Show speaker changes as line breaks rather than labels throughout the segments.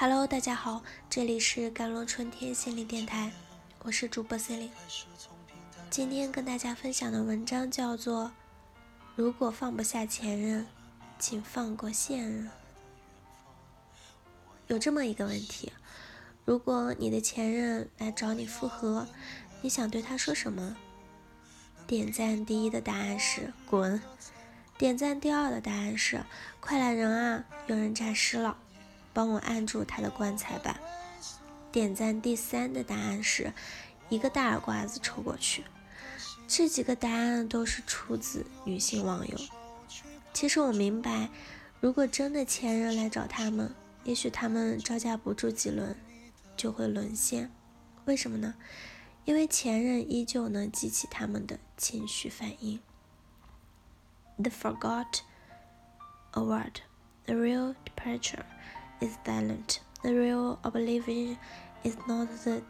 Hello，大家好，这里是甘露春天心理电台，我是主播 c e l i n e 今天跟大家分享的文章叫做《如果放不下前任，请放过现任》。有这么一个问题：如果你的前任来找你复合，你想对他说什么？点赞第一的答案是滚。点赞第二的答案是快来人啊，有人诈尸了，帮我按住他的棺材板。点赞第三的答案是一个大耳刮子抽过去。这几个答案都是出自女性网友。其实我明白，如果真的前任来找他们，也许他们招架不住几轮就会沦陷。为什么呢？因为前任依旧能激起他们的情绪反应。The forgot a word. The real departure is silent. The real oblivion is not the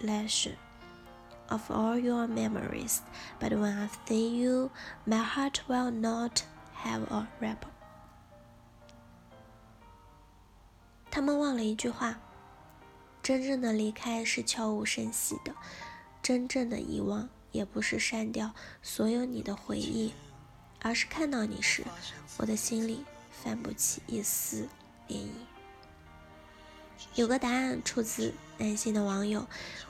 leisure of all your memories. But when I see you, my heart will not have a rebel. 他们忘了一句话：真正的离开是悄无声息的。真正的遗忘，也不是删掉所有你的回忆，而是看到你时，我的心里泛不起一丝涟漪。 有个答案出自男性的网友，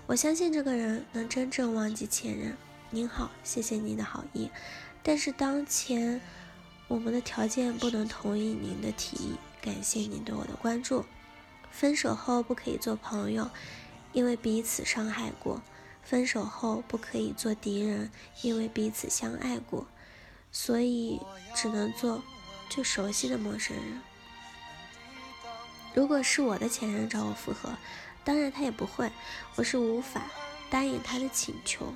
我相信这个人能真正忘记前任。您好，谢谢您的好意，但是当前我们的条件不能同意您的提议。感谢您对我的关注。分手后不可以做朋友，因为彼此伤害过。分手后不可以做敌人，因为彼此相爱过，所以只能做最熟悉的陌生人。如果是我的前任找我复合，当然他也不会，我是无法答应他的请求。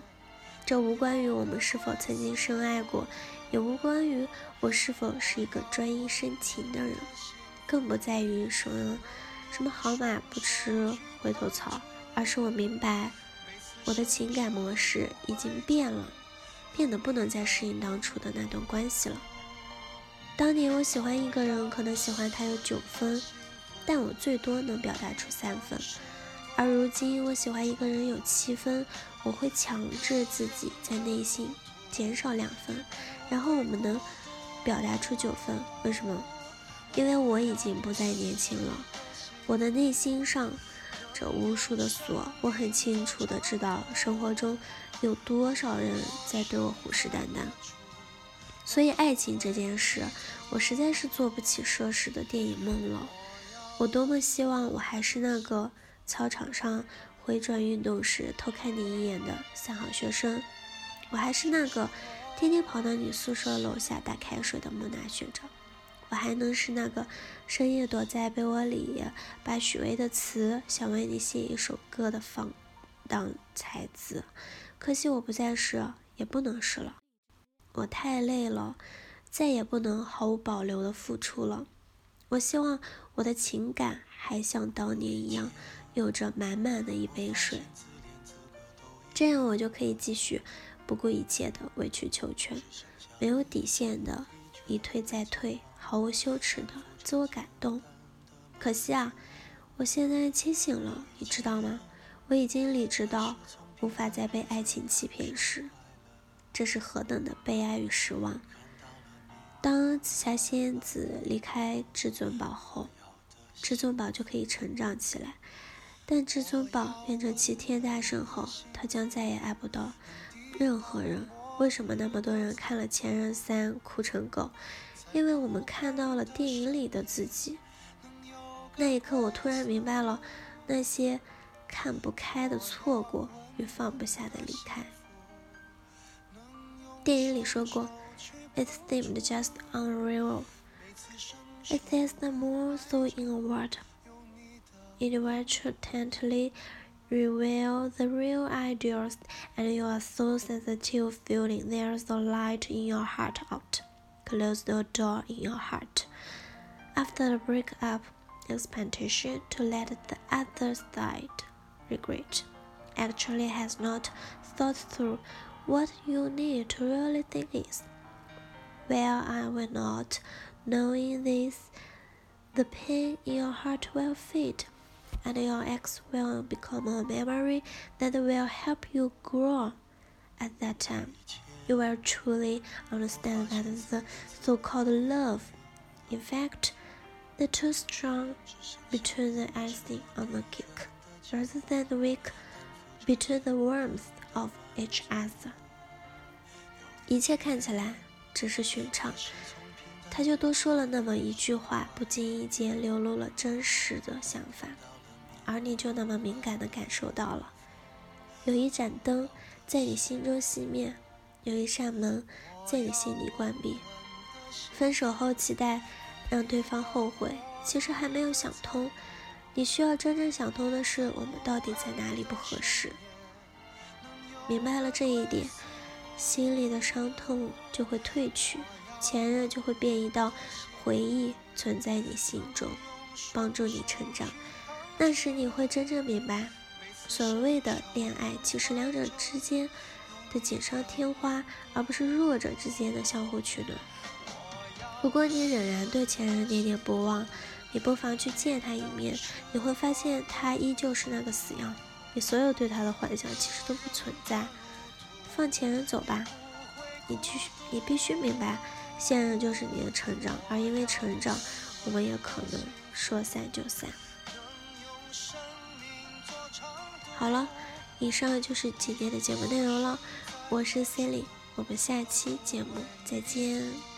这无关于我们是否曾经深爱过，也无关于我是否是一个专一深情的人，更不在于什么什么好马不吃回头草，而是我明白。我的情感模式已经变了，变得不能再适应当初的那段关系了。当年我喜欢一个人，可能喜欢他有九分，但我最多能表达出三分；而如今我喜欢一个人有七分，我会强制自己在内心减少两分，然后我们能表达出九分。为什么？因为我已经不再年轻了，我的内心上。这无数的锁，我很清楚的知道生活中有多少人在对我虎视眈眈。所以爱情这件事，我实在是做不起奢侈的电影梦了。我多么希望我还是那个操场上回转运动时偷看你一眼的三好学生，我还是那个天天跑到你宿舍楼下打开水的木讷学长。我还能是那个深夜躲在被窝里把许巍的词想为你写一首歌的放荡才子，可惜我不再是，也不能是了。我太累了，再也不能毫无保留的付出了。我希望我的情感还像当年一样，有着满满的一杯水，这样我就可以继续不顾一切的委曲求全，没有底线的一退再退。毫无羞耻的自我感动，可惜啊，我现在清醒了，你知道吗？我已经理智到无法再被爱情欺骗时，这是何等的悲哀与失望。当紫霞仙子离开至尊宝后，至尊宝就可以成长起来，但至尊宝变成齐天大圣后，他将再也爱不到任何人。为什么那么多人看了《前任三》哭成狗？因为我们看到了电影里的自己，那一刻我突然明白了那些看不开的错过与放不下的离开。电影里说过，It seemed just unreal. It is the more so in a word. It will totally reveal the real ideals, and you are so sensitive feeling there's a light in your heart out. Close the door in your heart. After the breakup, expectation to let the other side regret actually has not thought through what you need to really think is. Well, I will not, knowing this, the pain in your heart will fade. and your ex will become a memory that will help you grow. At that time, you will truly understand that the so called love, in fact, the too strong between the icing on the cake, rather than the weak between the warmth of each other. 一切看起来只是寻常， 他就多说了那么一句话，不经意间流露了真实的想法，而你就那么敏感的感受到了。有一盏灯在你心中熄灭，有一扇门在你心里关闭。分手后期待让对方后悔，其实还没有想通。你需要真正想通的是，我们到底在哪里不合适？明白了这一点。心里的伤痛就会褪去，前任就会变一道回忆存在你心中，帮助你成长。那时你会真正明白，所谓的恋爱其实两者之间的锦上添花，而不是弱者之间的相互取暖。如果你仍然对前任念念不忘，你不妨去见他一面，你会发现他依旧是那个死样，你所有对他的幻想其实都不存在。放前任走吧，你继续，你必须明白，现任就是你的成长，而因为成长，我们也可能说散就散。好了，以上就是今天的节目内容了，我是 cilly 我们下期节目再见。